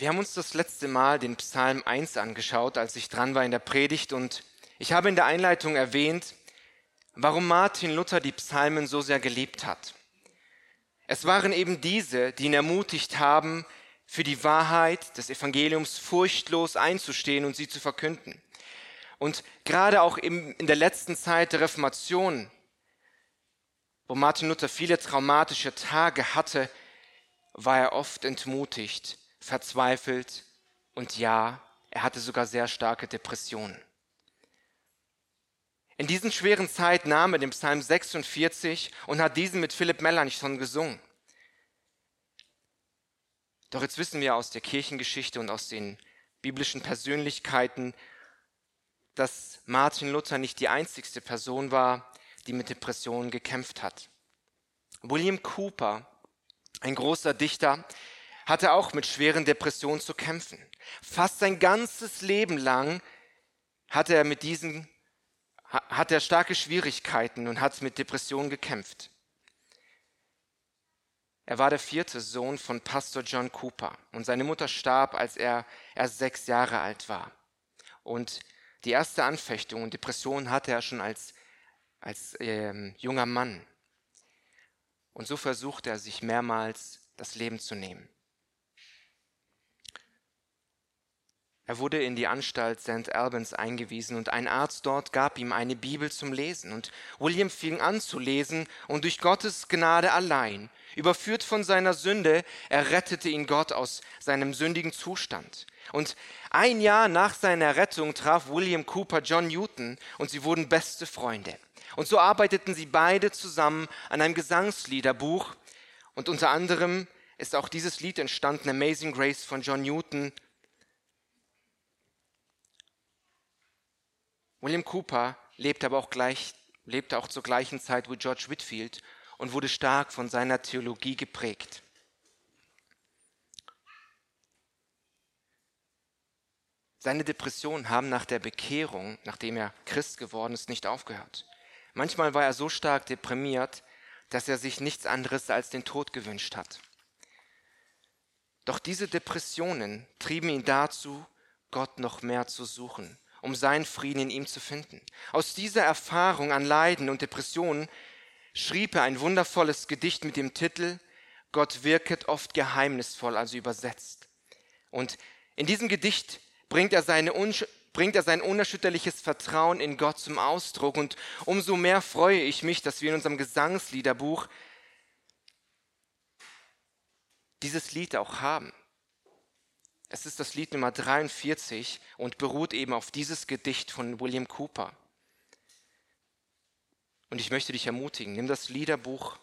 Wir haben uns das letzte Mal den Psalm 1 angeschaut, als ich dran war in der Predigt und ich habe in der Einleitung erwähnt, warum Martin Luther die Psalmen so sehr geliebt hat. Es waren eben diese, die ihn ermutigt haben, für die Wahrheit des Evangeliums furchtlos einzustehen und sie zu verkünden. Und gerade auch in der letzten Zeit der Reformation, wo Martin Luther viele traumatische Tage hatte, war er oft entmutigt verzweifelt und ja, er hatte sogar sehr starke Depressionen. In diesen schweren Zeit nahm er den Psalm 46 und hat diesen mit Philipp Melanchthon gesungen. Doch jetzt wissen wir aus der Kirchengeschichte und aus den biblischen Persönlichkeiten, dass Martin Luther nicht die einzigste Person war, die mit Depressionen gekämpft hat. William Cooper, ein großer Dichter, hatte auch mit schweren Depressionen zu kämpfen. Fast sein ganzes Leben lang hatte er mit diesen, hat er starke Schwierigkeiten und hat mit Depressionen gekämpft. Er war der vierte Sohn von Pastor John Cooper und seine Mutter starb, als er erst sechs Jahre alt war. Und die erste Anfechtung und Depression hatte er schon als, als äh, junger Mann. Und so versuchte er sich mehrmals das Leben zu nehmen. Er wurde in die Anstalt St. Albans eingewiesen und ein Arzt dort gab ihm eine Bibel zum Lesen. Und William fing an zu lesen und durch Gottes Gnade allein, überführt von seiner Sünde, errettete ihn Gott aus seinem sündigen Zustand. Und ein Jahr nach seiner Rettung traf William Cooper John Newton und sie wurden beste Freunde. Und so arbeiteten sie beide zusammen an einem Gesangsliederbuch und unter anderem ist auch dieses Lied entstanden, Amazing Grace von John Newton, William Cooper lebte aber auch, gleich, lebte auch zur gleichen Zeit wie George Whitfield und wurde stark von seiner Theologie geprägt. Seine Depressionen haben nach der Bekehrung, nachdem er Christ geworden ist, nicht aufgehört. Manchmal war er so stark deprimiert, dass er sich nichts anderes als den Tod gewünscht hat. Doch diese Depressionen trieben ihn dazu, Gott noch mehr zu suchen um seinen Frieden in ihm zu finden. Aus dieser Erfahrung an Leiden und Depressionen schrieb er ein wundervolles Gedicht mit dem Titel Gott wirket oft geheimnisvoll, also übersetzt. Und in diesem Gedicht bringt er, seine bringt er sein unerschütterliches Vertrauen in Gott zum Ausdruck. Und umso mehr freue ich mich, dass wir in unserem Gesangsliederbuch dieses Lied auch haben. Es ist das Lied Nummer 43 und beruht eben auf dieses Gedicht von William Cooper. Und ich möchte dich ermutigen, nimm das Liederbuch,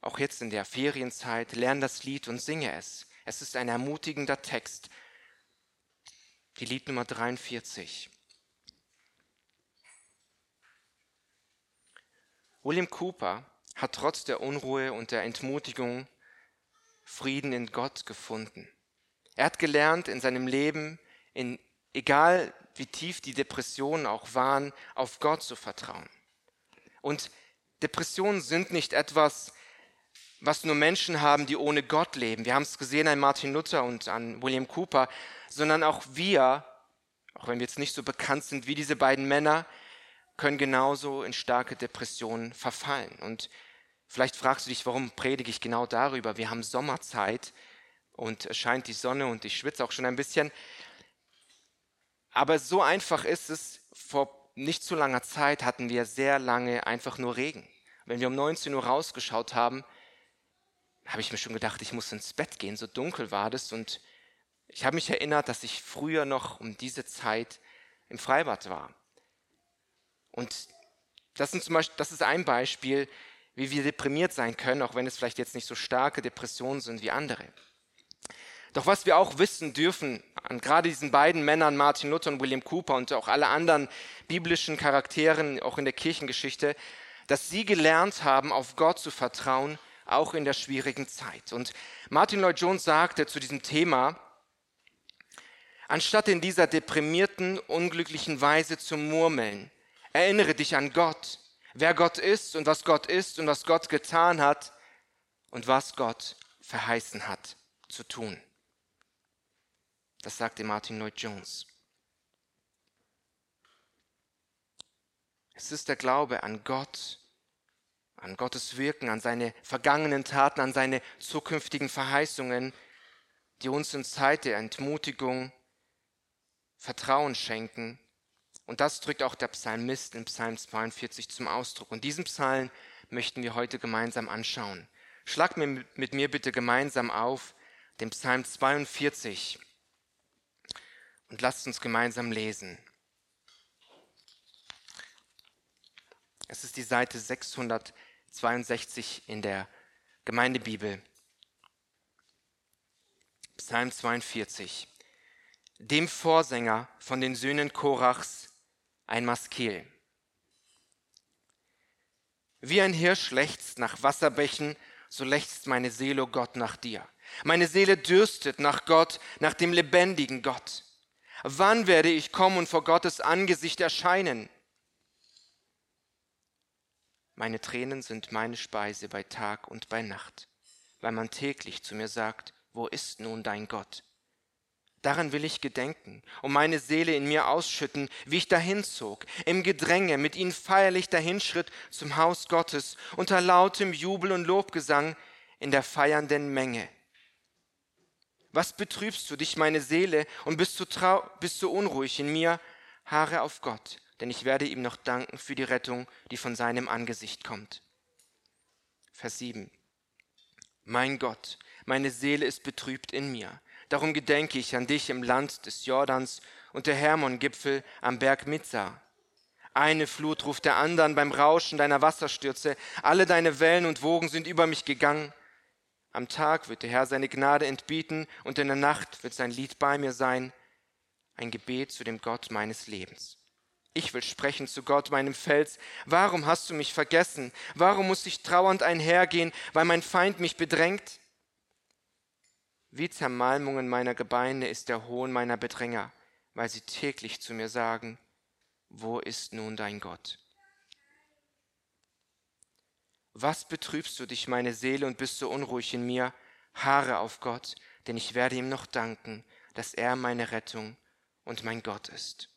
auch jetzt in der Ferienzeit, lern das Lied und singe es. Es ist ein ermutigender Text. Die Lied Nummer 43. William Cooper hat trotz der Unruhe und der Entmutigung Frieden in Gott gefunden. Er hat gelernt in seinem Leben, in, egal wie tief die Depressionen auch waren, auf Gott zu vertrauen. Und Depressionen sind nicht etwas, was nur Menschen haben, die ohne Gott leben. Wir haben es gesehen an Martin Luther und an William Cooper, sondern auch wir, auch wenn wir jetzt nicht so bekannt sind wie diese beiden Männer, können genauso in starke Depressionen verfallen. Und vielleicht fragst du dich, warum predige ich genau darüber? Wir haben Sommerzeit und scheint die Sonne und ich schwitze auch schon ein bisschen. Aber so einfach ist es. Vor nicht zu langer Zeit hatten wir sehr lange einfach nur Regen. Wenn wir um 19 Uhr rausgeschaut haben, habe ich mir schon gedacht, ich muss ins Bett gehen. So dunkel war das. Und ich habe mich erinnert, dass ich früher noch um diese Zeit im Freibad war. Und das, sind zum Beispiel, das ist ein Beispiel, wie wir deprimiert sein können, auch wenn es vielleicht jetzt nicht so starke Depressionen sind wie andere. Doch was wir auch wissen dürfen, an gerade diesen beiden Männern, Martin Luther und William Cooper und auch alle anderen biblischen Charakteren, auch in der Kirchengeschichte, dass sie gelernt haben, auf Gott zu vertrauen, auch in der schwierigen Zeit. Und Martin Lloyd Jones sagte zu diesem Thema, anstatt in dieser deprimierten, unglücklichen Weise zu murmeln, erinnere dich an Gott, wer Gott ist und was Gott ist und was Gott getan hat und was Gott verheißen hat zu tun. Das sagte Martin Lloyd Jones. Es ist der Glaube an Gott, an Gottes Wirken, an seine vergangenen Taten, an seine zukünftigen Verheißungen, die uns in Zeit der Entmutigung Vertrauen schenken. Und das drückt auch der Psalmist in Psalm 42 zum Ausdruck. Und diesen Psalm möchten wir heute gemeinsam anschauen. Schlag mir mit mir bitte gemeinsam auf den Psalm 42 und lasst uns gemeinsam lesen. Es ist die Seite 662 in der Gemeindebibel. Psalm 42. Dem Vorsänger von den Söhnen Korachs ein Maskel. Wie ein Hirsch lechzt nach Wasserbächen, so lechzt meine Seele, oh Gott, nach dir. Meine Seele dürstet nach Gott, nach dem lebendigen Gott. Wann werde ich kommen und vor Gottes Angesicht erscheinen? Meine Tränen sind meine Speise bei Tag und bei Nacht, weil man täglich zu mir sagt, wo ist nun dein Gott? Daran will ich gedenken und meine Seele in mir ausschütten, wie ich dahinzog, im Gedränge, mit ihnen feierlich dahinschritt zum Haus Gottes, unter lautem Jubel und Lobgesang in der feiernden Menge. Was betrübst du dich, meine Seele, und bist du, trau bist du unruhig in mir? Haare auf Gott, denn ich werde ihm noch danken für die Rettung, die von seinem Angesicht kommt. Vers 7. Mein Gott, meine Seele ist betrübt in mir. Darum gedenke ich an dich im Land des Jordans und der Hermon-Gipfel am Berg Mizar. Eine Flut ruft der anderen beim Rauschen deiner Wasserstürze. Alle deine Wellen und Wogen sind über mich gegangen. Am Tag wird der Herr seine Gnade entbieten und in der Nacht wird sein Lied bei mir sein, ein Gebet zu dem Gott meines Lebens. Ich will sprechen zu Gott, meinem Fels. Warum hast du mich vergessen? Warum muss ich trauernd einhergehen, weil mein Feind mich bedrängt? Wie Zermalmungen meiner Gebeine ist der Hohn meiner Bedränger, weil sie täglich zu mir sagen, wo ist nun dein Gott? Was betrübst du dich, meine Seele, und bist so unruhig in mir? Haare auf Gott, denn ich werde ihm noch danken, dass er meine Rettung und mein Gott ist.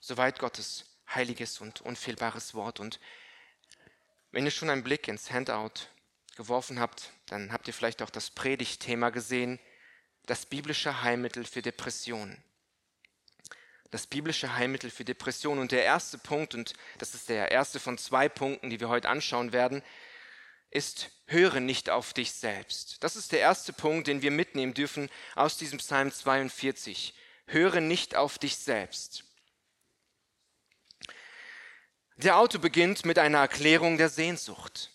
Soweit Gottes heiliges und unfehlbares Wort. Und wenn ihr schon einen Blick ins Handout geworfen habt, dann habt ihr vielleicht auch das Predigtthema gesehen, das biblische Heilmittel für Depressionen. Das biblische Heilmittel für Depressionen. Und der erste Punkt, und das ist der erste von zwei Punkten, die wir heute anschauen werden, ist, höre nicht auf dich selbst. Das ist der erste Punkt, den wir mitnehmen dürfen aus diesem Psalm 42. Höre nicht auf dich selbst. Der Autor beginnt mit einer Erklärung der Sehnsucht.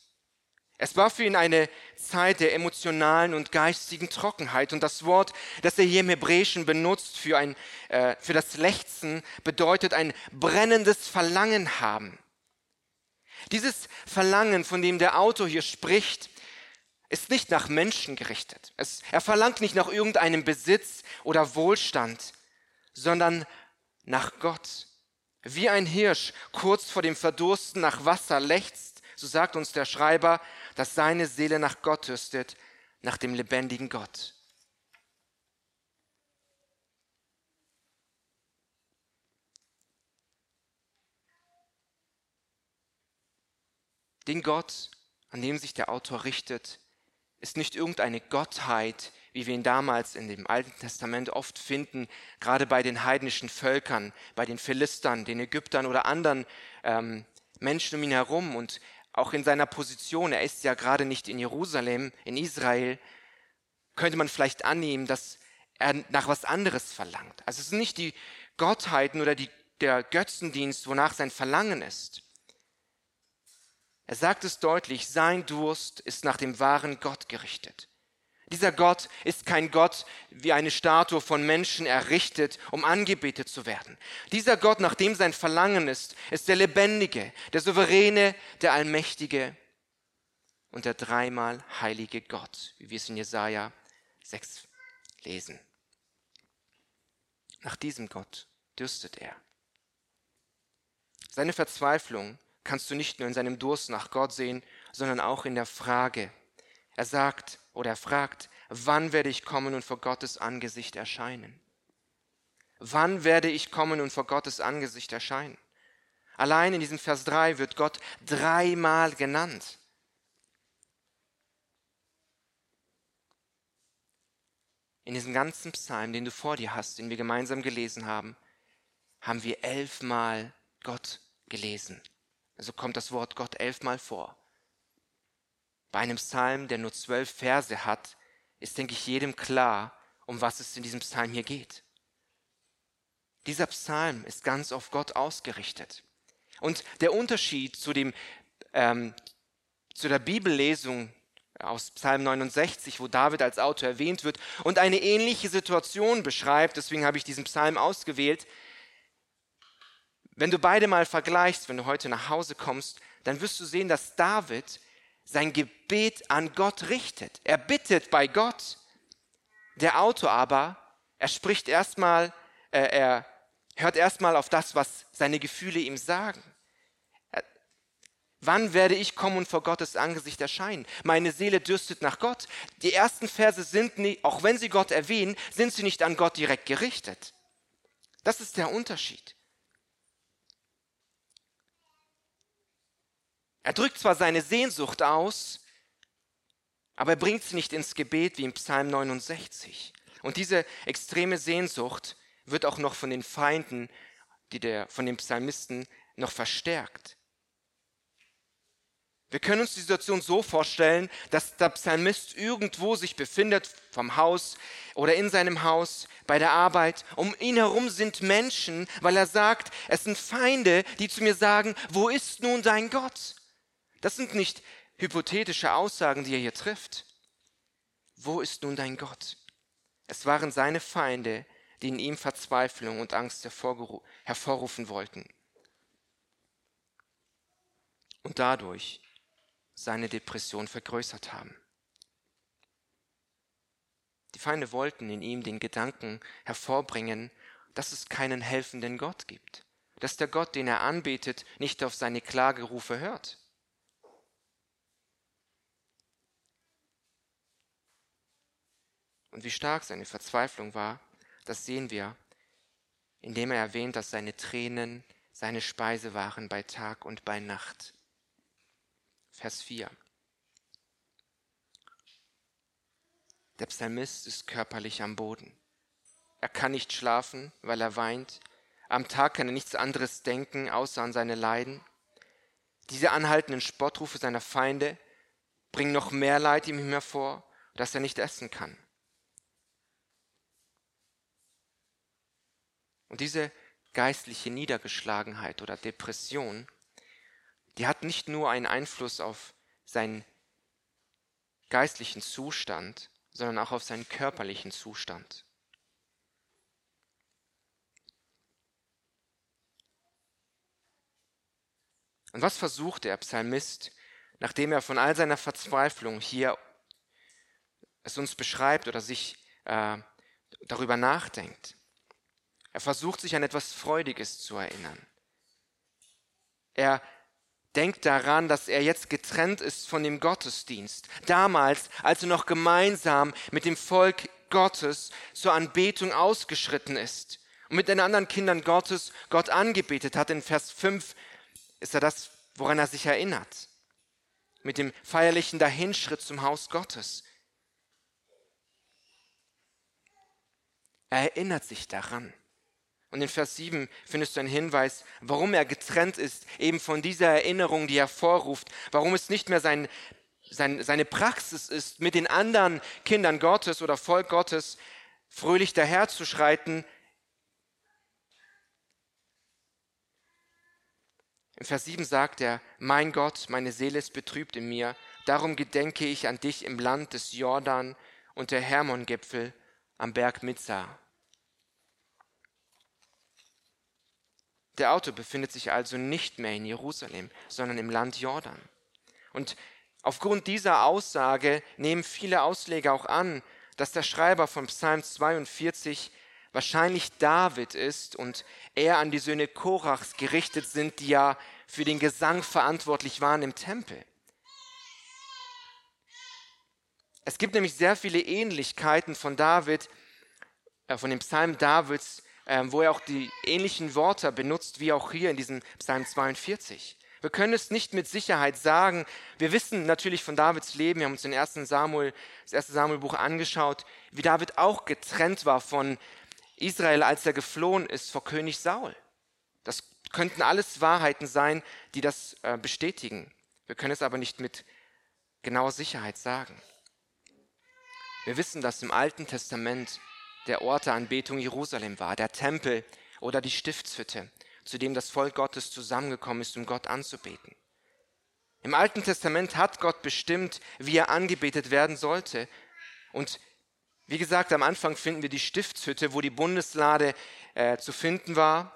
Es war für ihn eine Zeit der emotionalen und geistigen Trockenheit. Und das Wort, das er hier im Hebräischen benutzt für, ein, äh, für das Lechzen, bedeutet ein brennendes Verlangen haben. Dieses Verlangen, von dem der Autor hier spricht, ist nicht nach Menschen gerichtet. Es, er verlangt nicht nach irgendeinem Besitz oder Wohlstand, sondern nach Gott. Wie ein Hirsch kurz vor dem Verdursten nach Wasser lechzt, so sagt uns der Schreiber, dass seine Seele nach Gott dürstet, nach dem lebendigen Gott. Den Gott, an dem sich der Autor richtet, ist nicht irgendeine Gottheit, wie wir ihn damals in dem Alten Testament oft finden, gerade bei den heidnischen Völkern, bei den Philistern, den Ägyptern oder anderen ähm, Menschen um ihn herum. Und auch in seiner Position, er ist ja gerade nicht in Jerusalem, in Israel, könnte man vielleicht annehmen, dass er nach was anderes verlangt. Also es sind nicht die Gottheiten oder die, der Götzendienst, wonach sein Verlangen ist. Er sagt es deutlich, sein Durst ist nach dem wahren Gott gerichtet. Dieser Gott ist kein Gott wie eine Statue von Menschen errichtet, um angebetet zu werden. Dieser Gott, nach dem sein Verlangen ist, ist der Lebendige, der Souveräne, der Allmächtige und der dreimal heilige Gott, wie wir es in Jesaja 6 lesen. Nach diesem Gott dürstet er. Seine Verzweiflung kannst du nicht nur in seinem Durst nach Gott sehen, sondern auch in der Frage. Er sagt, oder er fragt, wann werde ich kommen und vor Gottes Angesicht erscheinen? Wann werde ich kommen und vor Gottes Angesicht erscheinen? Allein in diesem Vers 3 wird Gott dreimal genannt. In diesem ganzen Psalm, den du vor dir hast, den wir gemeinsam gelesen haben, haben wir elfmal Gott gelesen. Also kommt das Wort Gott elfmal vor. Bei einem Psalm, der nur zwölf Verse hat, ist, denke ich, jedem klar, um was es in diesem Psalm hier geht. Dieser Psalm ist ganz auf Gott ausgerichtet. Und der Unterschied zu, dem, ähm, zu der Bibellesung aus Psalm 69, wo David als Autor erwähnt wird und eine ähnliche Situation beschreibt, deswegen habe ich diesen Psalm ausgewählt. Wenn du beide mal vergleichst, wenn du heute nach Hause kommst, dann wirst du sehen, dass David sein Gebet an Gott richtet. Er bittet bei Gott. Der Autor aber, er spricht erstmal, äh, er hört erstmal auf das, was seine Gefühle ihm sagen. Wann werde ich kommen und vor Gottes Angesicht erscheinen? Meine Seele dürstet nach Gott. Die ersten Verse sind nicht, auch wenn sie Gott erwähnen, sind sie nicht an Gott direkt gerichtet. Das ist der Unterschied. Er drückt zwar seine Sehnsucht aus, aber er bringt sie nicht ins Gebet wie im Psalm 69. Und diese extreme Sehnsucht wird auch noch von den Feinden, die der, von dem Psalmisten noch verstärkt. Wir können uns die Situation so vorstellen, dass der Psalmist irgendwo sich befindet, vom Haus oder in seinem Haus, bei der Arbeit. Um ihn herum sind Menschen, weil er sagt, es sind Feinde, die zu mir sagen, wo ist nun dein Gott? Das sind nicht hypothetische Aussagen, die er hier trifft. Wo ist nun dein Gott? Es waren seine Feinde, die in ihm Verzweiflung und Angst hervorrufen wollten. Und dadurch seine Depression vergrößert haben. Die Feinde wollten in ihm den Gedanken hervorbringen, dass es keinen helfenden Gott gibt, dass der Gott, den er anbetet, nicht auf seine Klagerufe hört. Und wie stark seine Verzweiflung war, das sehen wir, indem er erwähnt, dass seine Tränen seine Speise waren bei Tag und bei Nacht. Vers 4. Der Psalmist ist körperlich am Boden. Er kann nicht schlafen, weil er weint. Am Tag kann er nichts anderes denken, außer an seine Leiden. Diese anhaltenden Spottrufe seiner Feinde bringen noch mehr Leid ihm hervor, dass er nicht essen kann. Und diese geistliche Niedergeschlagenheit oder Depression die hat nicht nur einen Einfluss auf seinen geistlichen Zustand, sondern auch auf seinen körperlichen Zustand. Und was versucht der Psalmist, nachdem er von all seiner Verzweiflung hier es uns beschreibt oder sich äh, darüber nachdenkt? Er versucht sich an etwas Freudiges zu erinnern. Er denkt daran, dass er jetzt getrennt ist von dem Gottesdienst. Damals, als er noch gemeinsam mit dem Volk Gottes zur Anbetung ausgeschritten ist und mit den anderen Kindern Gottes Gott angebetet hat. In Vers 5 ist er das, woran er sich erinnert. Mit dem feierlichen Dahinschritt zum Haus Gottes. Er erinnert sich daran. Und in Vers 7 findest du einen Hinweis, warum er getrennt ist, eben von dieser Erinnerung, die er vorruft, warum es nicht mehr sein, sein, seine Praxis ist, mit den anderen Kindern Gottes oder Volk Gottes fröhlich daherzuschreiten. In Vers 7 sagt er, mein Gott, meine Seele ist betrübt in mir, darum gedenke ich an dich im Land des Jordan und der Hermongipfel am Berg Mitzah. Der Autor befindet sich also nicht mehr in Jerusalem, sondern im Land Jordan. Und aufgrund dieser Aussage nehmen viele Ausleger auch an, dass der Schreiber von Psalm 42 wahrscheinlich David ist und er an die Söhne Korachs gerichtet sind, die ja für den Gesang verantwortlich waren im Tempel. Es gibt nämlich sehr viele Ähnlichkeiten von David, äh, von dem Psalm Davids, wo er auch die ähnlichen Worte benutzt wie auch hier in diesem Psalm 42. Wir können es nicht mit Sicherheit sagen. Wir wissen natürlich von Davids Leben, wir haben uns den ersten Samuel, das erste Samuelbuch angeschaut, wie David auch getrennt war von Israel, als er geflohen ist vor König Saul. Das könnten alles Wahrheiten sein, die das äh, bestätigen. Wir können es aber nicht mit genauer Sicherheit sagen. Wir wissen, dass im Alten Testament der Ort der Anbetung Jerusalem war, der Tempel oder die Stiftshütte, zu dem das Volk Gottes zusammengekommen ist, um Gott anzubeten. Im Alten Testament hat Gott bestimmt, wie er angebetet werden sollte. Und wie gesagt, am Anfang finden wir die Stiftshütte, wo die Bundeslade äh, zu finden war.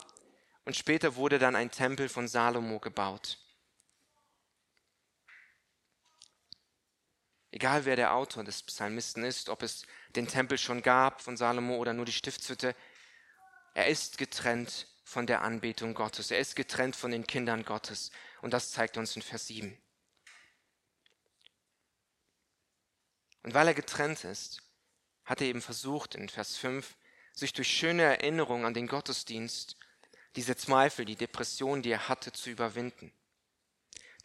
Und später wurde dann ein Tempel von Salomo gebaut. Egal wer der Autor des Psalmisten ist, ob es den Tempel schon gab von Salomo oder nur die Stiftshütte, er ist getrennt von der Anbetung Gottes. Er ist getrennt von den Kindern Gottes. Und das zeigt uns in Vers 7. Und weil er getrennt ist, hat er eben versucht, in Vers 5, sich durch schöne Erinnerung an den Gottesdienst diese Zweifel, die Depression, die er hatte, zu überwinden.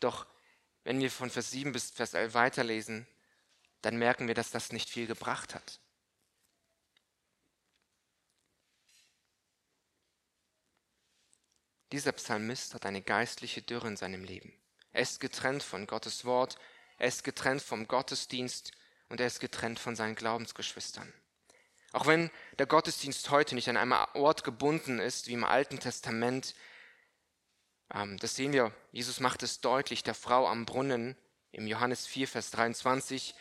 Doch wenn wir von Vers 7 bis Vers 11 weiterlesen, dann merken wir, dass das nicht viel gebracht hat. Dieser Psalmist hat eine geistliche Dürre in seinem Leben. Er ist getrennt von Gottes Wort, er ist getrennt vom Gottesdienst und er ist getrennt von seinen Glaubensgeschwistern. Auch wenn der Gottesdienst heute nicht an einem Ort gebunden ist, wie im Alten Testament, ähm, das sehen wir, Jesus macht es deutlich der Frau am Brunnen im Johannes 4, Vers 23,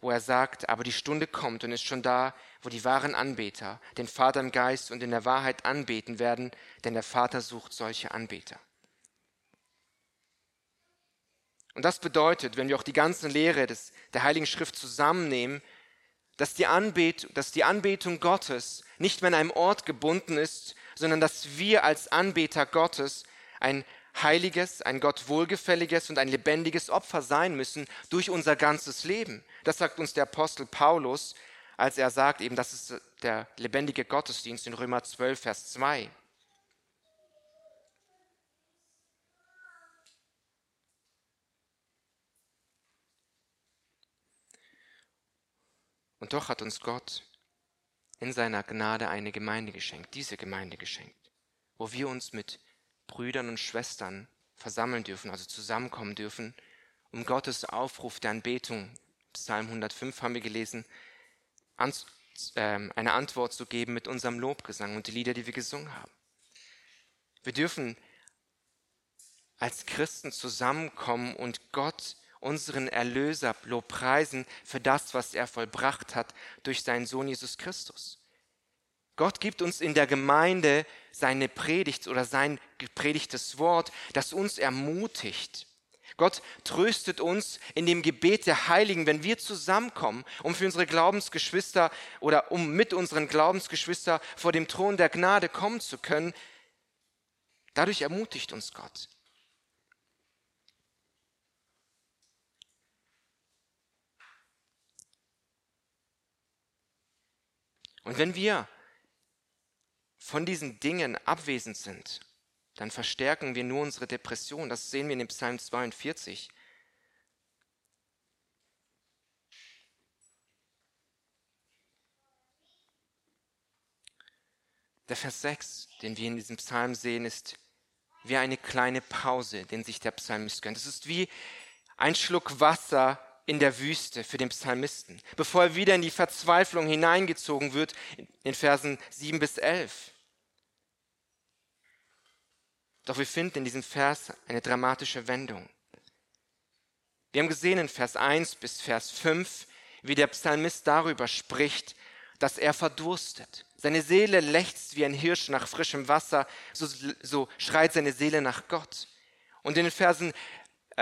wo er sagt, aber die Stunde kommt und ist schon da, wo die wahren Anbeter den Vater im Geist und in der Wahrheit anbeten werden, denn der Vater sucht solche Anbeter. Und das bedeutet, wenn wir auch die ganze Lehre des, der Heiligen Schrift zusammennehmen, dass die, Anbet, dass die Anbetung Gottes nicht mehr an einem Ort gebunden ist, sondern dass wir als Anbeter Gottes ein heiliges, ein Gott wohlgefälliges und ein lebendiges Opfer sein müssen durch unser ganzes Leben. Das sagt uns der Apostel Paulus, als er sagt, eben, das ist der lebendige Gottesdienst in Römer 12, Vers 2. Und doch hat uns Gott in seiner Gnade eine Gemeinde geschenkt, diese Gemeinde geschenkt, wo wir uns mit Brüdern und Schwestern versammeln dürfen, also zusammenkommen dürfen, um Gottes Aufruf der Anbetung, Psalm 105 haben wir gelesen, an, äh, eine Antwort zu geben mit unserem Lobgesang und die Lieder, die wir gesungen haben. Wir dürfen als Christen zusammenkommen und Gott, unseren Erlöser, lobpreisen für das, was er vollbracht hat durch seinen Sohn Jesus Christus. Gott gibt uns in der Gemeinde seine Predigt oder sein gepredigtes Wort, das uns ermutigt. Gott tröstet uns in dem Gebet der Heiligen, wenn wir zusammenkommen, um für unsere Glaubensgeschwister oder um mit unseren Glaubensgeschwister vor dem Thron der Gnade kommen zu können. Dadurch ermutigt uns Gott. Und wenn wir von diesen Dingen abwesend sind, dann verstärken wir nur unsere Depression. Das sehen wir in dem Psalm 42. Der Vers 6, den wir in diesem Psalm sehen, ist wie eine kleine Pause, den sich der Psalmist gönnt. Es ist wie ein Schluck Wasser in der Wüste für den Psalmisten, bevor er wieder in die Verzweiflung hineingezogen wird in Versen 7 bis 11. Doch wir finden in diesem Vers eine dramatische Wendung. Wir haben gesehen in Vers 1 bis Vers 5, wie der Psalmist darüber spricht, dass er verdurstet. Seine Seele lechzt wie ein Hirsch nach frischem Wasser, so, so schreit seine Seele nach Gott. Und in den Versen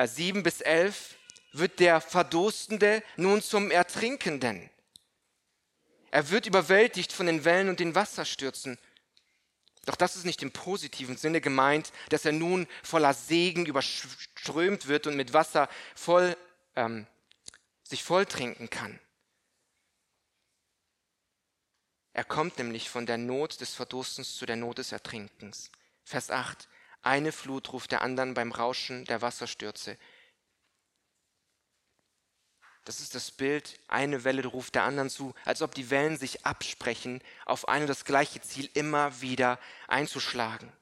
7 äh, bis 11 wird der Verdurstende nun zum Ertrinkenden. Er wird überwältigt von den Wellen und den Wasserstürzen. Doch das ist nicht im positiven Sinne gemeint, dass er nun voller Segen überströmt wird und mit Wasser voll, ähm, sich volltrinken kann. Er kommt nämlich von der Not des Verdurstens zu der Not des Ertrinkens. Vers 8. Eine Flut ruft der anderen beim Rauschen der Wasserstürze. Das ist das Bild, eine Welle ruft der anderen zu, als ob die Wellen sich absprechen, auf ein und das gleiche Ziel immer wieder einzuschlagen.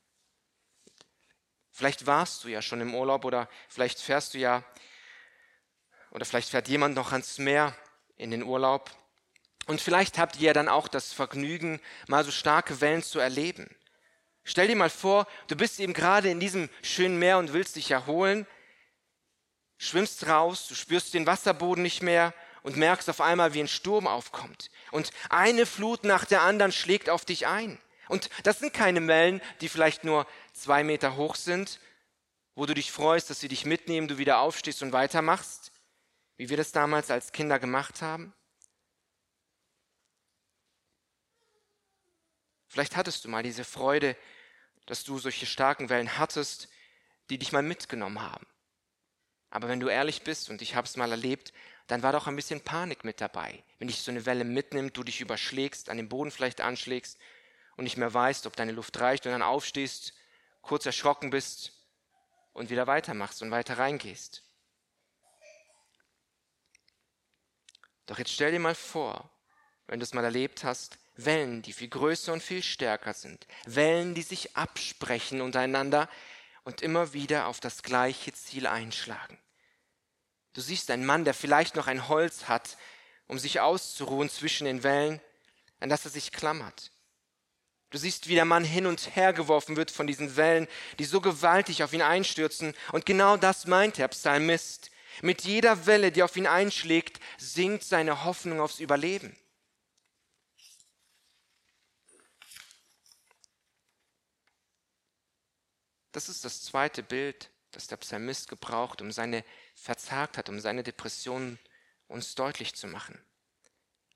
Vielleicht warst du ja schon im Urlaub oder vielleicht fährst du ja, oder vielleicht fährt jemand noch ans Meer in den Urlaub. Und vielleicht habt ihr ja dann auch das Vergnügen, mal so starke Wellen zu erleben. Stell dir mal vor, du bist eben gerade in diesem schönen Meer und willst dich erholen schwimmst raus, du spürst den Wasserboden nicht mehr und merkst auf einmal, wie ein Sturm aufkommt. Und eine Flut nach der anderen schlägt auf dich ein. Und das sind keine Wellen, die vielleicht nur zwei Meter hoch sind, wo du dich freust, dass sie dich mitnehmen, du wieder aufstehst und weitermachst, wie wir das damals als Kinder gemacht haben. Vielleicht hattest du mal diese Freude, dass du solche starken Wellen hattest, die dich mal mitgenommen haben. Aber wenn du ehrlich bist, und ich habe es mal erlebt, dann war doch ein bisschen Panik mit dabei. Wenn dich so eine Welle mitnimmt, du dich überschlägst, an den Boden vielleicht anschlägst und nicht mehr weißt, ob deine Luft reicht und dann aufstehst, kurz erschrocken bist und wieder weitermachst und weiter reingehst. Doch jetzt stell dir mal vor, wenn du es mal erlebt hast, Wellen, die viel größer und viel stärker sind, Wellen, die sich absprechen untereinander und immer wieder auf das gleiche Ziel einschlagen. Du siehst einen Mann, der vielleicht noch ein Holz hat, um sich auszuruhen zwischen den Wellen, an das er sich klammert. Du siehst, wie der Mann hin und her geworfen wird von diesen Wellen, die so gewaltig auf ihn einstürzen. Und genau das meint der Psalmist. Mit jeder Welle, die auf ihn einschlägt, sinkt seine Hoffnung aufs Überleben. Das ist das zweite Bild, das der Psalmist gebraucht, um seine verzagt hat, um seine Depression uns deutlich zu machen.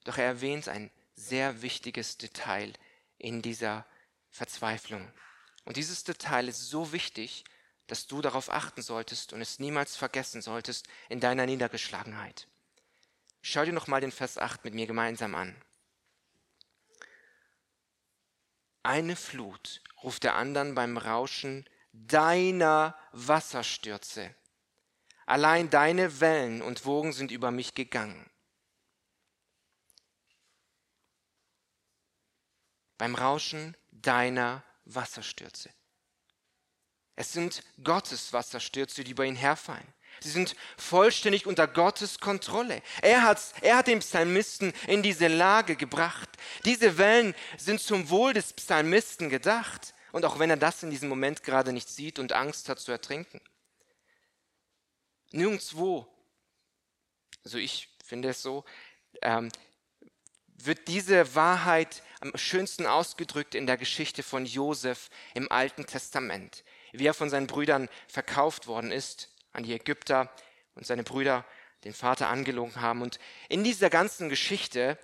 Doch er erwähnt ein sehr wichtiges Detail in dieser Verzweiflung. Und dieses Detail ist so wichtig, dass du darauf achten solltest und es niemals vergessen solltest in deiner Niedergeschlagenheit. Schau dir nochmal den Vers 8 mit mir gemeinsam an. Eine Flut ruft der anderen beim Rauschen deiner Wasserstürze. Allein deine Wellen und Wogen sind über mich gegangen. Beim Rauschen deiner Wasserstürze. Es sind Gottes Wasserstürze, die über ihn herfallen. Sie sind vollständig unter Gottes Kontrolle. Er hat, er hat den Psalmisten in diese Lage gebracht. Diese Wellen sind zum Wohl des Psalmisten gedacht. Und auch wenn er das in diesem Moment gerade nicht sieht und Angst hat zu ertrinken. Nirgendwo, also ich finde es so, ähm, wird diese Wahrheit am schönsten ausgedrückt in der Geschichte von Josef im Alten Testament, wie er von seinen Brüdern verkauft worden ist an die Ägypter und seine Brüder den Vater angelogen haben. Und in dieser ganzen Geschichte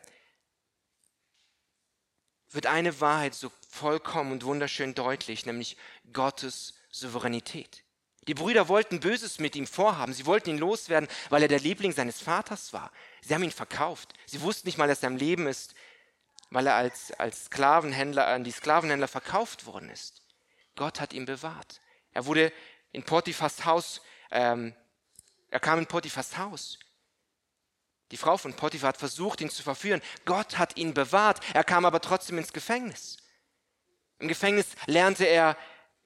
wird eine Wahrheit so vollkommen und wunderschön deutlich, nämlich Gottes Souveränität. Die Brüder wollten Böses mit ihm vorhaben. Sie wollten ihn loswerden, weil er der Liebling seines Vaters war. Sie haben ihn verkauft. Sie wussten nicht mal, dass er am Leben ist, weil er als, als Sklavenhändler an die Sklavenhändler verkauft worden ist. Gott hat ihn bewahrt. Er wurde in Potiphas Haus, ähm, er kam in Potiphas Haus. Die Frau von Potiphar hat versucht, ihn zu verführen. Gott hat ihn bewahrt. Er kam aber trotzdem ins Gefängnis. Im Gefängnis lernte er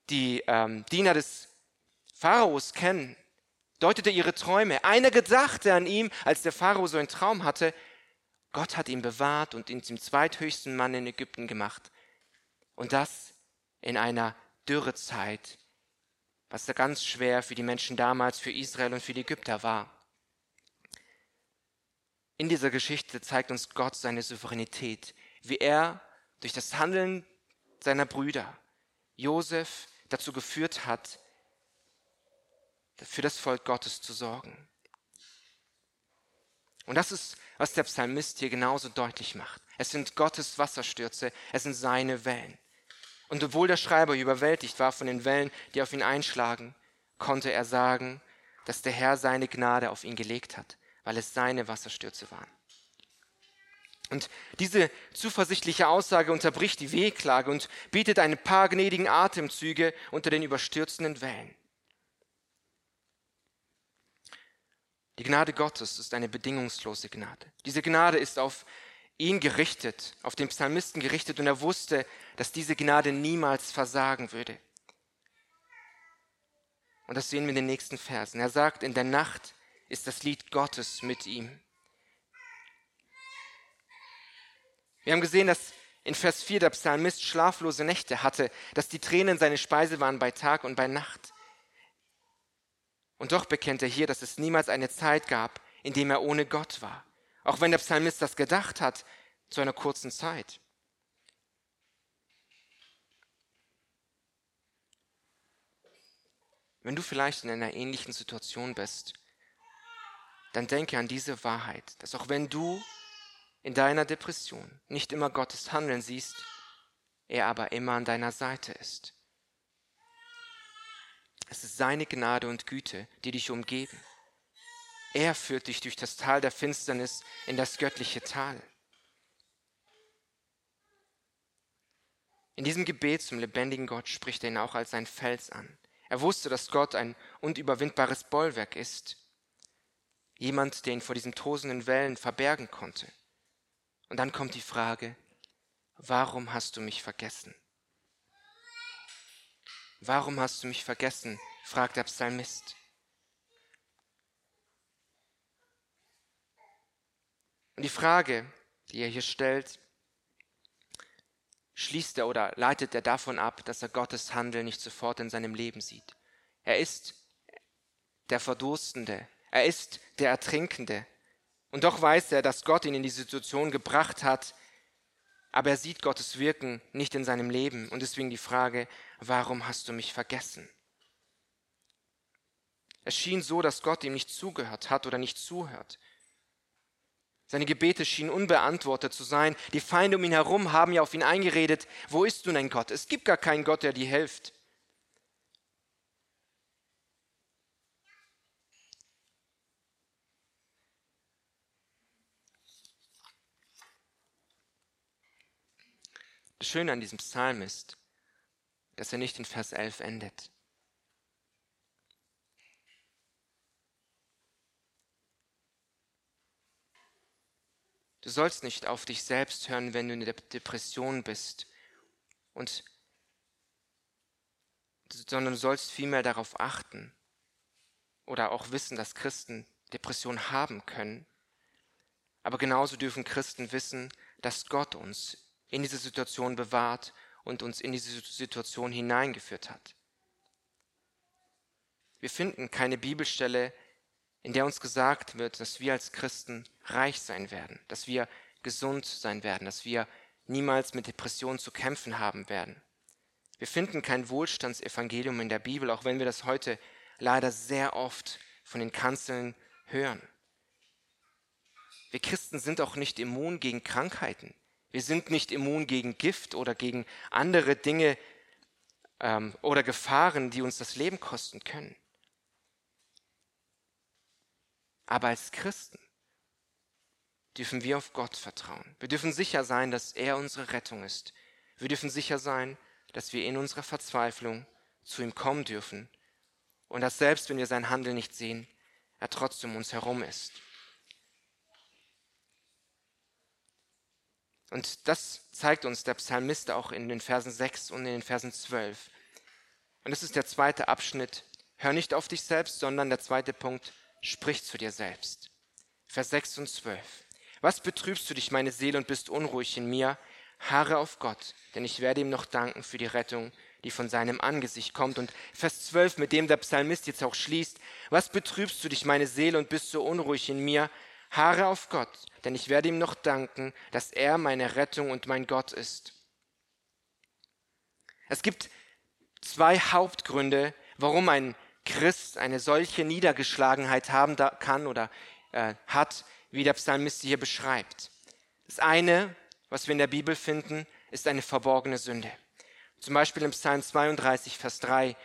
die ähm, Diener des Pharaos kennen, deutete ihre Träume. Einer gedachte an ihm, als der Pharao so einen Traum hatte. Gott hat ihn bewahrt und ihn zum zweithöchsten Mann in Ägypten gemacht. Und das in einer Dürrezeit, was ganz schwer für die Menschen damals, für Israel und für die Ägypter war. In dieser Geschichte zeigt uns Gott seine Souveränität, wie er durch das Handeln seiner Brüder Josef dazu geführt hat, für das Volk Gottes zu sorgen. Und das ist, was der Psalmist hier genauso deutlich macht. Es sind Gottes Wasserstürze, es sind seine Wellen. Und obwohl der Schreiber überwältigt war von den Wellen, die auf ihn einschlagen, konnte er sagen, dass der Herr seine Gnade auf ihn gelegt hat, weil es seine Wasserstürze waren. Und diese zuversichtliche Aussage unterbricht die Wehklage und bietet ein paar gnädigen Atemzüge unter den überstürzenden Wellen. Die Gnade Gottes ist eine bedingungslose Gnade. Diese Gnade ist auf ihn gerichtet, auf den Psalmisten gerichtet und er wusste, dass diese Gnade niemals versagen würde. Und das sehen wir in den nächsten Versen. Er sagt, in der Nacht ist das Lied Gottes mit ihm. Wir haben gesehen, dass in Vers 4 der Psalmist schlaflose Nächte hatte, dass die Tränen seine Speise waren bei Tag und bei Nacht. Und doch bekennt er hier, dass es niemals eine Zeit gab, in dem er ohne Gott war. Auch wenn der Psalmist das gedacht hat, zu einer kurzen Zeit. Wenn du vielleicht in einer ähnlichen Situation bist, dann denke an diese Wahrheit, dass auch wenn du in deiner Depression nicht immer Gottes Handeln siehst, er aber immer an deiner Seite ist. Es ist seine Gnade und Güte, die dich umgeben. Er führt dich durch das Tal der Finsternis in das göttliche Tal. In diesem Gebet zum lebendigen Gott spricht er ihn auch als sein Fels an. Er wusste, dass Gott ein unüberwindbares Bollwerk ist. Jemand, der ihn vor diesen tosenden Wellen verbergen konnte. Und dann kommt die Frage, warum hast du mich vergessen? Warum hast du mich vergessen? fragt der Psalmist. Und die Frage, die er hier stellt, schließt er oder leitet er davon ab, dass er Gottes Handeln nicht sofort in seinem Leben sieht. Er ist der Verdurstende, er ist der Ertrinkende. Und doch weiß er, dass Gott ihn in die Situation gebracht hat, aber er sieht Gottes Wirken nicht in seinem Leben. Und deswegen die Frage, warum hast du mich vergessen? Es schien so, dass Gott ihm nicht zugehört hat oder nicht zuhört. Seine Gebete schienen unbeantwortet zu sein. Die Feinde um ihn herum haben ja auf ihn eingeredet, wo ist nun ein Gott? Es gibt gar keinen Gott, der dir hilft. Das Schöne an diesem Psalm ist, dass er nicht in Vers 11 endet. Du sollst nicht auf dich selbst hören, wenn du in der Depression bist, und, sondern du sollst vielmehr darauf achten oder auch wissen, dass Christen Depression haben können. Aber genauso dürfen Christen wissen, dass Gott uns in diese Situation bewahrt und uns in diese Situation hineingeführt hat. Wir finden keine Bibelstelle, in der uns gesagt wird, dass wir als Christen reich sein werden, dass wir gesund sein werden, dass wir niemals mit Depressionen zu kämpfen haben werden. Wir finden kein Wohlstandsevangelium in der Bibel, auch wenn wir das heute leider sehr oft von den Kanzeln hören. Wir Christen sind auch nicht immun gegen Krankheiten. Wir sind nicht immun gegen Gift oder gegen andere Dinge ähm, oder Gefahren, die uns das Leben kosten können. Aber als Christen dürfen wir auf Gott vertrauen. Wir dürfen sicher sein, dass er unsere Rettung ist. Wir dürfen sicher sein, dass wir in unserer Verzweiflung zu ihm kommen dürfen und dass selbst wenn wir sein Handeln nicht sehen, er trotzdem uns herum ist. Und das zeigt uns der Psalmist auch in den Versen 6 und in den Versen 12. Und das ist der zweite Abschnitt. Hör nicht auf dich selbst, sondern der zweite Punkt, sprich zu dir selbst. Vers 6 und 12. Was betrübst du dich, meine Seele, und bist unruhig in mir? Harre auf Gott, denn ich werde ihm noch danken für die Rettung, die von seinem Angesicht kommt. Und Vers 12, mit dem der Psalmist jetzt auch schließt. Was betrübst du dich, meine Seele, und bist so unruhig in mir? Harre auf Gott, denn ich werde ihm noch danken, dass er meine Rettung und mein Gott ist. Es gibt zwei Hauptgründe, warum ein Christ eine solche Niedergeschlagenheit haben kann oder äh, hat, wie der Psalmist hier beschreibt. Das eine, was wir in der Bibel finden, ist eine verborgene Sünde. Zum Beispiel im Psalm 32, Vers 3.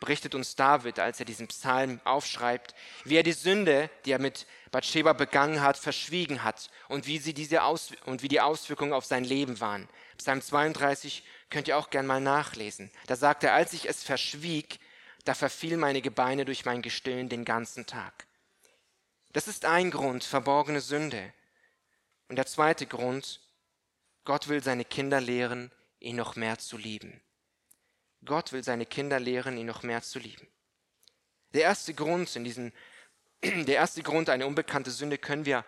berichtet uns David, als er diesen Psalm aufschreibt, wie er die Sünde, die er mit Bathsheba begangen hat, verschwiegen hat und wie, sie diese Aus und wie die Auswirkungen auf sein Leben waren. Psalm 32 könnt ihr auch gern mal nachlesen. Da sagt er, als ich es verschwieg, da verfiel meine Gebeine durch mein Gestillen den ganzen Tag. Das ist ein Grund, verborgene Sünde. Und der zweite Grund, Gott will seine Kinder lehren, ihn noch mehr zu lieben. Gott will seine Kinder lehren, ihn noch mehr zu lieben. Der erste Grund in diesem, der erste Grund, eine unbekannte Sünde, können wir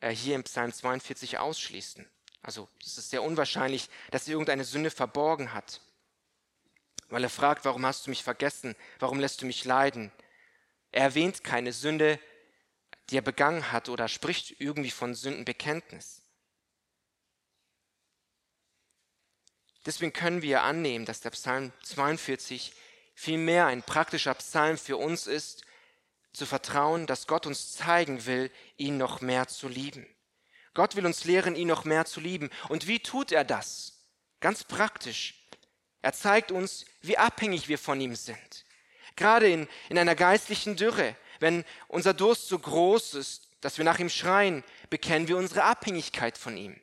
äh, hier im Psalm 42 ausschließen. Also es ist sehr unwahrscheinlich, dass er irgendeine Sünde verborgen hat. Weil er fragt, warum hast du mich vergessen? Warum lässt du mich leiden? Er erwähnt keine Sünde, die er begangen hat oder spricht irgendwie von Sündenbekenntnis. Deswegen können wir annehmen, dass der Psalm 42 vielmehr ein praktischer Psalm für uns ist, zu vertrauen, dass Gott uns zeigen will, ihn noch mehr zu lieben. Gott will uns lehren, ihn noch mehr zu lieben. Und wie tut er das? Ganz praktisch. Er zeigt uns, wie abhängig wir von ihm sind. Gerade in, in einer geistlichen Dürre, wenn unser Durst so groß ist, dass wir nach ihm schreien, bekennen wir unsere Abhängigkeit von ihm.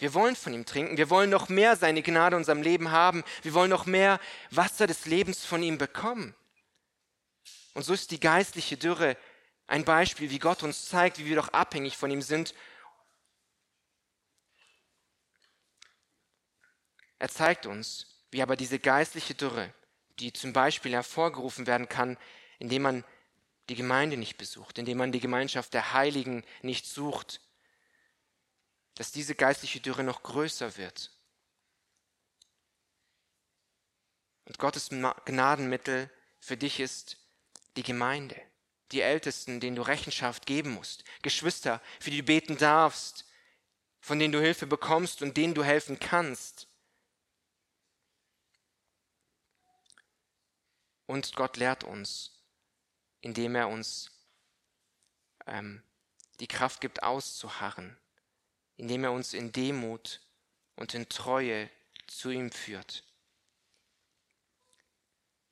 Wir wollen von ihm trinken, wir wollen noch mehr seine Gnade in unserem Leben haben, wir wollen noch mehr Wasser des Lebens von ihm bekommen. Und so ist die geistliche Dürre ein Beispiel, wie Gott uns zeigt, wie wir doch abhängig von ihm sind. Er zeigt uns, wie aber diese geistliche Dürre, die zum Beispiel hervorgerufen werden kann, indem man die Gemeinde nicht besucht, indem man die Gemeinschaft der Heiligen nicht sucht, dass diese geistliche Dürre noch größer wird. Und Gottes Gnadenmittel für dich ist die Gemeinde die Ältesten, denen du Rechenschaft geben musst, Geschwister, für die du beten darfst, von denen du Hilfe bekommst und denen du helfen kannst. Und Gott lehrt uns, indem er uns ähm, die Kraft gibt, auszuharren, indem er uns in Demut und in Treue zu ihm führt.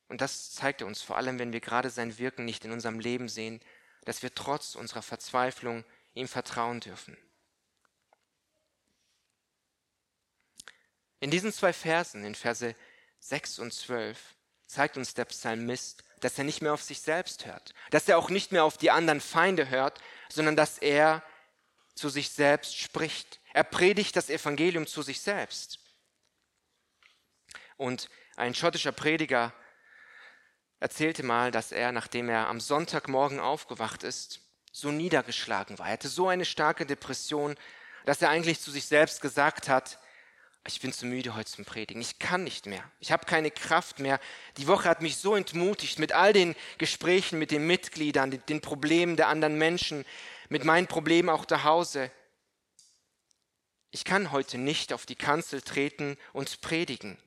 Und das zeigt er uns vor allem, wenn wir gerade sein Wirken nicht in unserem Leben sehen, dass wir trotz unserer Verzweiflung ihm vertrauen dürfen. In diesen zwei Versen, in Verse 6 und 12, zeigt uns der Psalmist, dass er nicht mehr auf sich selbst hört, dass er auch nicht mehr auf die anderen Feinde hört, sondern dass er zu sich selbst spricht. Er predigt das Evangelium zu sich selbst. Und ein schottischer Prediger erzählte mal, dass er, nachdem er am Sonntagmorgen aufgewacht ist, so niedergeschlagen war. Er hatte so eine starke Depression, dass er eigentlich zu sich selbst gesagt hat, ich bin zu müde heute zum Predigen, ich kann nicht mehr, ich habe keine Kraft mehr. Die Woche hat mich so entmutigt mit all den Gesprächen mit den Mitgliedern, den Problemen der anderen Menschen, mit meinen Problemen auch zu Hause. Ich kann heute nicht auf die Kanzel treten und predigen.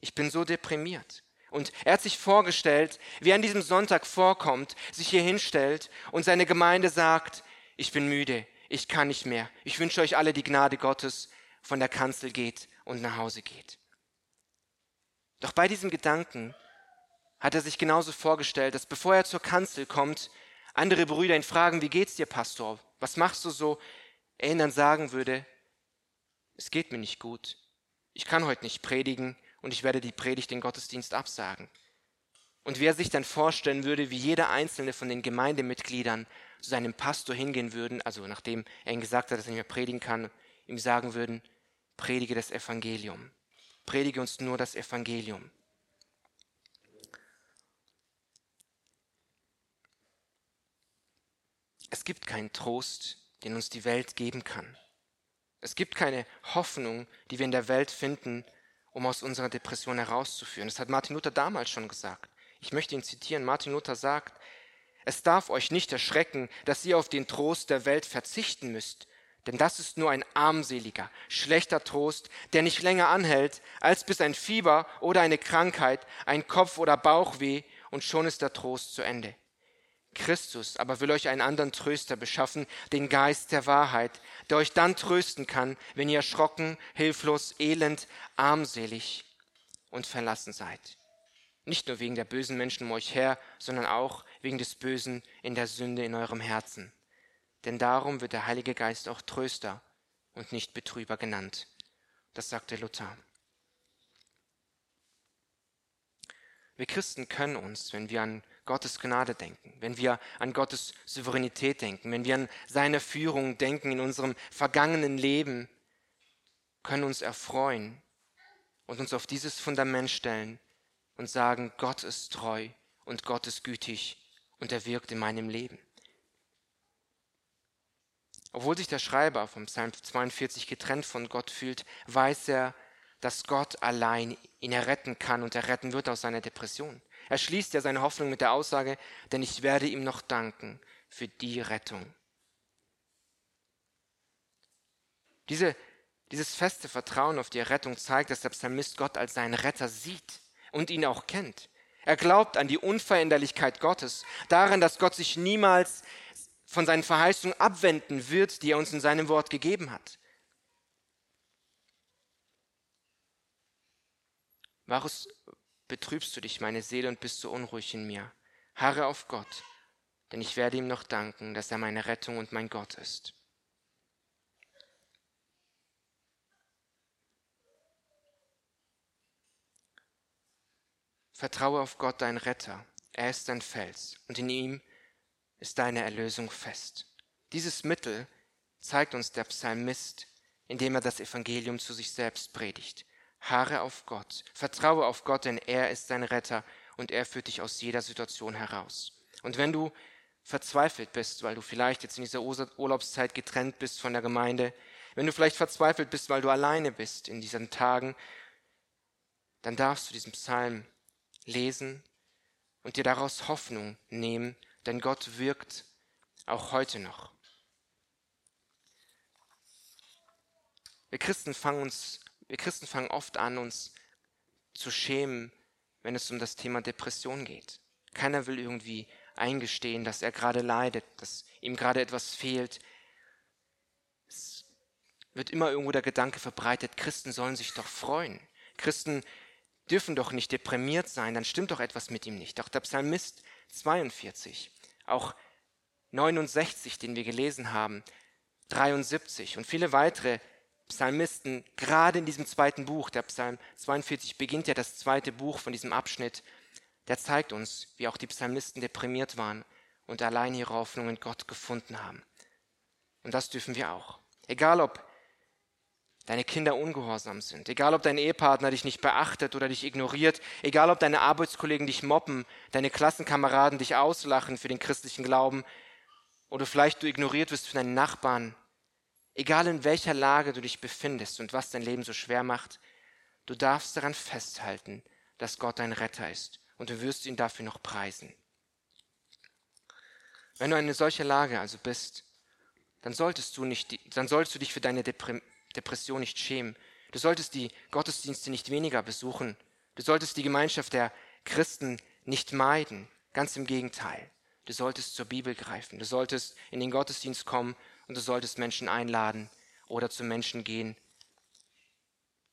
Ich bin so deprimiert. Und er hat sich vorgestellt, wie er an diesem Sonntag vorkommt, sich hier hinstellt und seine Gemeinde sagt, ich bin müde, ich kann nicht mehr, ich wünsche euch alle die Gnade Gottes, von der Kanzel geht und nach Hause geht. Doch bei diesem Gedanken hat er sich genauso vorgestellt, dass bevor er zur Kanzel kommt, andere Brüder ihn fragen, wie geht's dir, Pastor? Was machst du so? Er ihnen dann sagen würde, es geht mir nicht gut. Ich kann heute nicht predigen, und ich werde die Predigt, den Gottesdienst absagen. Und wer sich dann vorstellen würde, wie jeder einzelne von den Gemeindemitgliedern zu seinem Pastor hingehen würden, also nachdem er ihm gesagt hat, dass er nicht mehr predigen kann, ihm sagen würden, predige das Evangelium. Predige uns nur das Evangelium. Es gibt keinen Trost, den uns die Welt geben kann. Es gibt keine Hoffnung, die wir in der Welt finden, um aus unserer Depression herauszuführen. Das hat Martin Luther damals schon gesagt. Ich möchte ihn zitieren. Martin Luther sagt, es darf euch nicht erschrecken, dass ihr auf den Trost der Welt verzichten müsst, denn das ist nur ein armseliger, schlechter Trost, der nicht länger anhält, als bis ein Fieber oder eine Krankheit, ein Kopf- oder Bauchweh und schon ist der Trost zu Ende. Christus aber will euch einen anderen Tröster beschaffen, den Geist der Wahrheit, der euch dann trösten kann, wenn ihr erschrocken, hilflos, elend, armselig und verlassen seid. Nicht nur wegen der bösen Menschen um euch her, sondern auch wegen des Bösen in der Sünde in eurem Herzen. Denn darum wird der Heilige Geist auch Tröster und nicht Betrüber genannt. Das sagte Luther. Wir Christen können uns, wenn wir an Gottes Gnade denken, wenn wir an Gottes Souveränität denken, wenn wir an seine Führung denken in unserem vergangenen Leben, können uns erfreuen und uns auf dieses Fundament stellen, und sagen, Gott ist treu und Gott ist gütig und er wirkt in meinem Leben. Obwohl sich der Schreiber vom Psalm 42 getrennt von Gott fühlt, weiß er, dass Gott allein ihn erretten kann und er retten wird aus seiner Depression. Er schließt ja seine Hoffnung mit der Aussage, denn ich werde ihm noch danken für die Rettung. Diese, dieses feste Vertrauen auf die Errettung zeigt, dass der Psalmist Gott als seinen Retter sieht und ihn auch kennt. Er glaubt an die Unveränderlichkeit Gottes, daran, dass Gott sich niemals von seinen Verheißungen abwenden wird, die er uns in seinem Wort gegeben hat. Warum betrübst du dich, meine Seele, und bist so unruhig in mir? Harre auf Gott, denn ich werde ihm noch danken, dass er meine Rettung und mein Gott ist. Vertraue auf Gott, dein Retter. Er ist dein Fels und in ihm ist deine Erlösung fest. Dieses Mittel zeigt uns der Psalmist, indem er das Evangelium zu sich selbst predigt. Harre auf Gott, vertraue auf Gott, denn er ist dein Retter und er führt dich aus jeder Situation heraus. Und wenn du verzweifelt bist, weil du vielleicht jetzt in dieser Urlaubszeit getrennt bist von der Gemeinde, wenn du vielleicht verzweifelt bist, weil du alleine bist in diesen Tagen, dann darfst du diesen Psalm lesen und dir daraus Hoffnung nehmen, denn Gott wirkt auch heute noch. Wir Christen fangen uns, wir Christen fangen oft an, uns zu schämen, wenn es um das Thema Depression geht. Keiner will irgendwie eingestehen, dass er gerade leidet, dass ihm gerade etwas fehlt. Es wird immer irgendwo der Gedanke verbreitet, Christen sollen sich doch freuen. Christen dürfen doch nicht deprimiert sein, dann stimmt doch etwas mit ihm nicht. Auch der Psalmist 42, auch 69, den wir gelesen haben, 73 und viele weitere Psalmisten, gerade in diesem zweiten Buch, der Psalm 42 beginnt ja das zweite Buch von diesem Abschnitt, der zeigt uns, wie auch die Psalmisten deprimiert waren und allein ihre Hoffnung in Gott gefunden haben. Und das dürfen wir auch. Egal ob deine Kinder ungehorsam sind, egal ob dein Ehepartner dich nicht beachtet oder dich ignoriert, egal ob deine Arbeitskollegen dich mobben, deine Klassenkameraden dich auslachen für den christlichen Glauben oder vielleicht du ignoriert wirst von deinen Nachbarn, egal in welcher Lage du dich befindest und was dein Leben so schwer macht, du darfst daran festhalten, dass Gott dein Retter ist und du wirst ihn dafür noch preisen. Wenn du in eine solche Lage also bist, dann solltest du nicht, dann solltest du dich für deine Depression nicht schämen. Du solltest die Gottesdienste nicht weniger besuchen. Du solltest die Gemeinschaft der Christen nicht meiden. Ganz im Gegenteil. Du solltest zur Bibel greifen. Du solltest in den Gottesdienst kommen und du solltest Menschen einladen oder zu Menschen gehen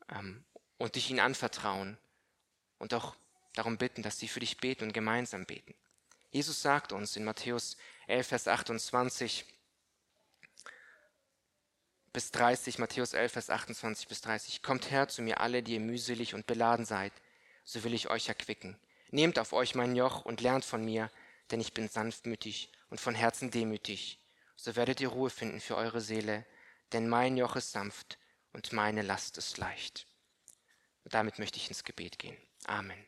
ähm, und dich ihnen anvertrauen und auch darum bitten, dass sie für dich beten und gemeinsam beten. Jesus sagt uns in Matthäus 11, Vers 28, bis 30, Matthäus 11, Vers 28 bis 30. Kommt her zu mir alle, die ihr mühselig und beladen seid, so will ich euch erquicken. Nehmt auf euch mein Joch und lernt von mir, denn ich bin sanftmütig und von Herzen demütig. So werdet ihr Ruhe finden für eure Seele, denn mein Joch ist sanft und meine Last ist leicht. Und damit möchte ich ins Gebet gehen. Amen.